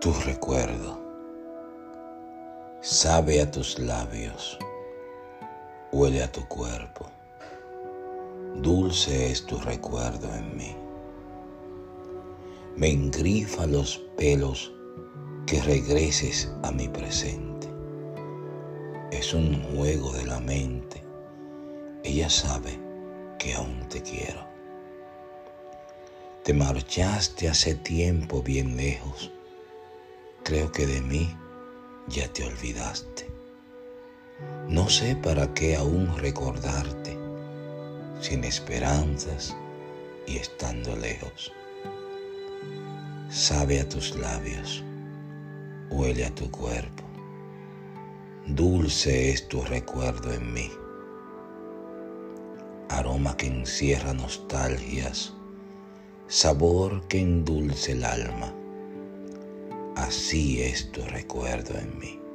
tu recuerdo. Sabe a tus labios, huele a tu cuerpo. Dulce es tu recuerdo en mí. Me engrifa los pelos que regreses a mi presente. Es un juego de la mente. Ella sabe que aún te quiero. Te marchaste hace tiempo bien lejos Creo que de mí ya te olvidaste. No sé para qué aún recordarte, sin esperanzas y estando lejos. Sabe a tus labios, huele a tu cuerpo. Dulce es tu recuerdo en mí. Aroma que encierra nostalgias, sabor que endulce el alma así es tu recuerdo en mí.